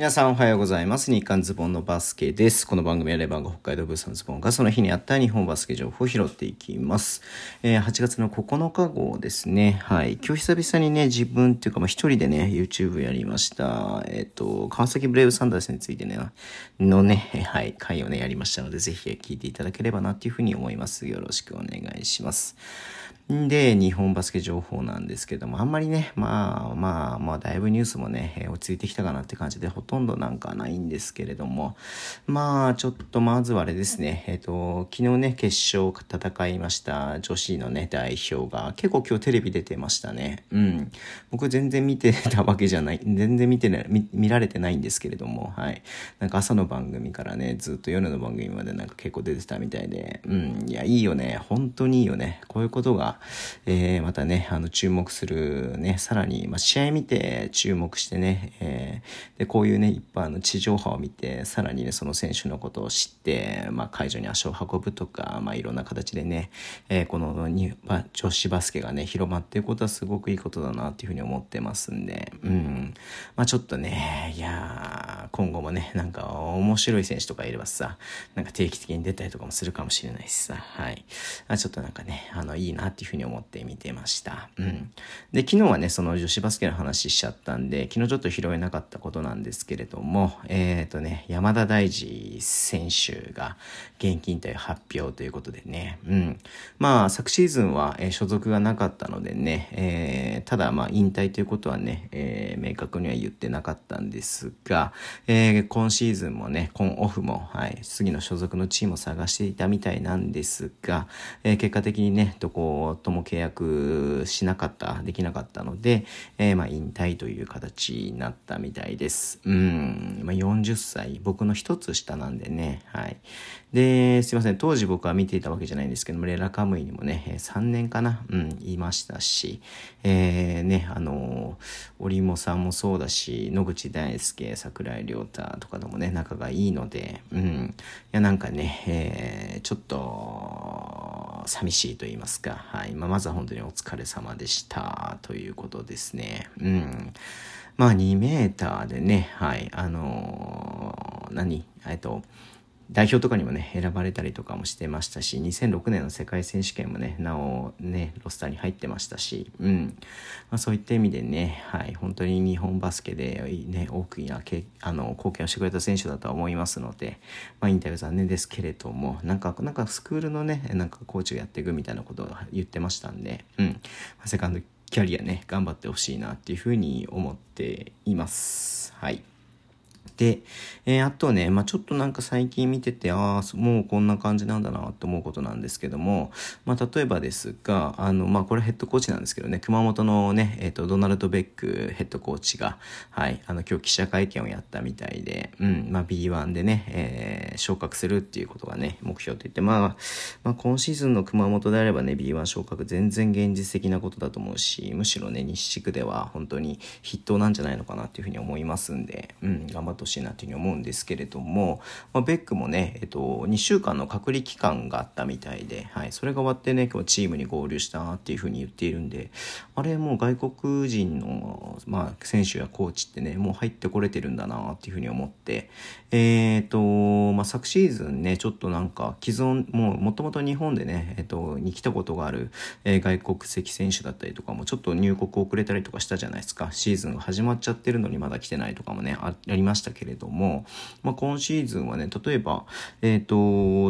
皆さんおはようございます。日刊ズボンのバスケです。この番組はレバンが北海道ブースのズボンがその日にあった日本バスケ情報を拾っていきます。えー、8月の9日号ですね。はい。今日久々にね、自分っていうか、まあ一人でね、YouTube やりました。えっ、ー、と、川崎ブレイブサンダースについてね、のね、はい、回をね、やりましたので、ぜひ聞いていただければなっていうふうに思います。よろしくお願いします。で、日本バスケ情報なんですけども、あんまりね、まあまあまあ、だいぶニュースもね、落ち着いてきたかなって感じで、ほとんどなんかないんですけれども、まあ、ちょっとまずはあれですね、えっ、と、昨日ね、決勝戦いました女子のね、代表が、結構今日テレビ出てましたね。うん。僕全然見てたわけじゃない、全然見てない、見見られてないんですけれども、はい。なんか朝の番組からね、ずっと夜の番組までなんか結構出てたみたいで、うん。いや、いいよね。本当にいいよね。こういうことが、えー、またね、あの、注目するね、さらに、まあ、試合見て注目してね、えー、で、こういうね、一般の地上波を見て、さらにね、その選手のことを知って、まあ、会場に足を運ぶとか、まあ、いろんな形でね、えー、このに、女子バスケがね、広まっていくことはすごくいいことだなっていうふうに思ってますんで、うん。まあ、ちょっとね、いや今後もね、なんか面白い選手とかいればさ、なんか定期的に出たりとかもするかもしれないしさ、はい。あちょっとなんかね、あの、いいなっていうふうに思ってってみてました。うん。で、昨日はね、その女子バスケの話しちゃったんで、昨日ちょっと拾えなかったことなんですけれども、えっ、ー、とね、山田大二選手が現金退発表ということでね、うん。まあ、昨シーズンは、えー、所属がなかったのでね、えー、ただまあ、引退ということはね、えー、明確には言ってなかったんですが、えー、今シーズンもね、今オフも、はい、次の所属のチームを探していたみたいなんですが、えー、結果的にね、どことも契約しなかった、できなかったので、えー、まあ、引退という形になったみたいです。うん、うん。まあ、40歳、僕の一つ下なんでね、はい。で、すいません、当時僕は見ていたわけじゃないんですけども、レラカムイにもね、3年かな、うん、いましたし、えー、ね、あの、織茂さんもそうだし、野口大輔、桜井亮太とかでもね、仲がいいので、うん、いや、なんかね、えー、ちょっと、寂しいと言いますか、はい。まあ、まずは本当にお疲れ様でした、ということですね。うん。まあ、2メーターでね、はい、あのー、何えっと、代表とかにもね、選ばれたりとかもしてましたし、2006年の世界選手権もね、なおね、ロスターに入ってましたし、うん。まあ、そういった意味でね、はい、本当に日本バスケでね、大きなけあの貢献をしてくれた選手だとは思いますので、まあ、インタビュー残念ですけれども、なんか、なんかスクールのね、なんかコーチをやっていくみたいなことを言ってましたんで、うん。まあ、セカンドキャリアね、頑張ってほしいなっていうふうに思っています。はい。で、えー、あとね、まあ、ちょっとなんか最近見てて、ああ、もうこんな感じなんだなって思うことなんですけども、まあ、例えばですが、あの、まあ、これヘッドコーチなんですけどね、熊本のね、えっ、ー、と、ドナルド・ベックヘッドコーチが、はい、あの、今日記者会見をやったみたいで、うん、まあ、B1 でね、えー、昇格するっていうことがね、目標と言って、まあ、まあ、今シーズンの熊本であればね、B1 昇格全然現実的なことだと思うし、むしろね、西地区では本当に筆頭なんじゃないのかなっていうふうに思いますんで、うん、頑張ってほしいなというふうに思うんですけれども、まあ、ベックもね、えっと、2週間の隔離期間があったみたいで、はい、それが終わってね、今日チームに合流したっていうふうに言っているんで、あれもう外国人の、まあ、選手やコーチってね、もう入ってこれてるんだなっていうふうに思って、えっ、と、まあ、昨シーズンね、ちょっとなんか既存、もうもともと日本でね、えっ、と、に来たことがある、えー、外国籍選手だったりとかもちょっと入国遅れたりとかしたじゃないですか。シーズンが始まっちゃってるのにまだ来てないとかもね、ありましたしたけれども、まあ、今シーズンはね、例えば、えっ、ー、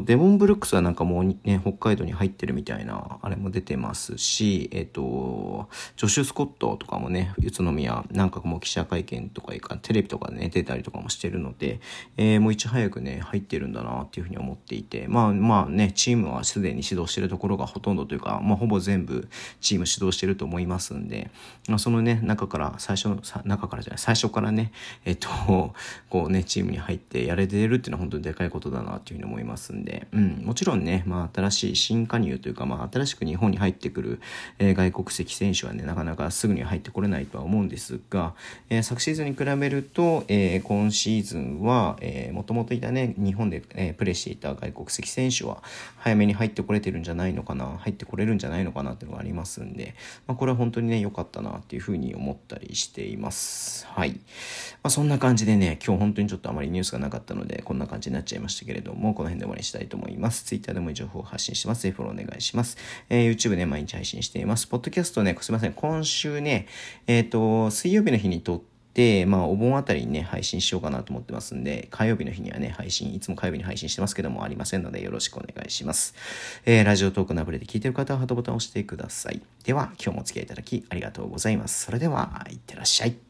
と、デモンブルックスはなんかもうね、北海道に入ってるみたいな、あれも出てますし、えっ、ー、と、ジョシュ・スコットとかもね、宇都宮、なんかもう記者会見とかいか、テレビとかでね、出たりとかもしてるので、えー、もういち早くね、入ってるんだなっていうふうに思っていて、まあまあね、チームはすでに指導してるところがほとんどというか、まあほぼ全部チーム指導してると思いますんで、まあ、そのね、中から、最初の、中からじゃない、最初からね、えっ、と、こうね、チームに入ってやれてるっていうのは本当にでかいことだなっていうふうに思いますんで、うん、もちろんね、まあ新しい新加入というか、まあ新しく日本に入ってくる、えー、外国籍選手はね、なかなかすぐに入ってこれないとは思うんですが、えー、昨シーズンに比べると、えー、今シーズンは、えー、もともといたね、日本で、えー、プレーしていた外国籍選手は早めに入ってこれてるんじゃないのかな、入ってこれるんじゃないのかなっていうのがありますんで、まあこれは本当にね、良かったなっていうふうに思ったりしています。はい。まあそんな感じでねね、今日本当にちょっとあまりニュースがなかったので、こんな感じになっちゃいましたけれども、この辺で終わりにしたいと思います。Twitter でも情報を発信してます。ぜひフォローお願いします。えー、YouTube ね、毎日配信しています。ポッドキャストね、すいません。今週ね、えっ、ー、と、水曜日の日に撮って、で、まあ、お盆あたりにね、配信しようかなと思ってますんで、火曜日の日にはね、配信、いつも火曜日に配信してますけども、ありませんので、よろしくお願いします。えー、ラジオトークのアプリで聞いてる方は、ハートボタンを押してください。では、今日もお付き合いいただき、ありがとうございます。それでは、いってらっしゃい。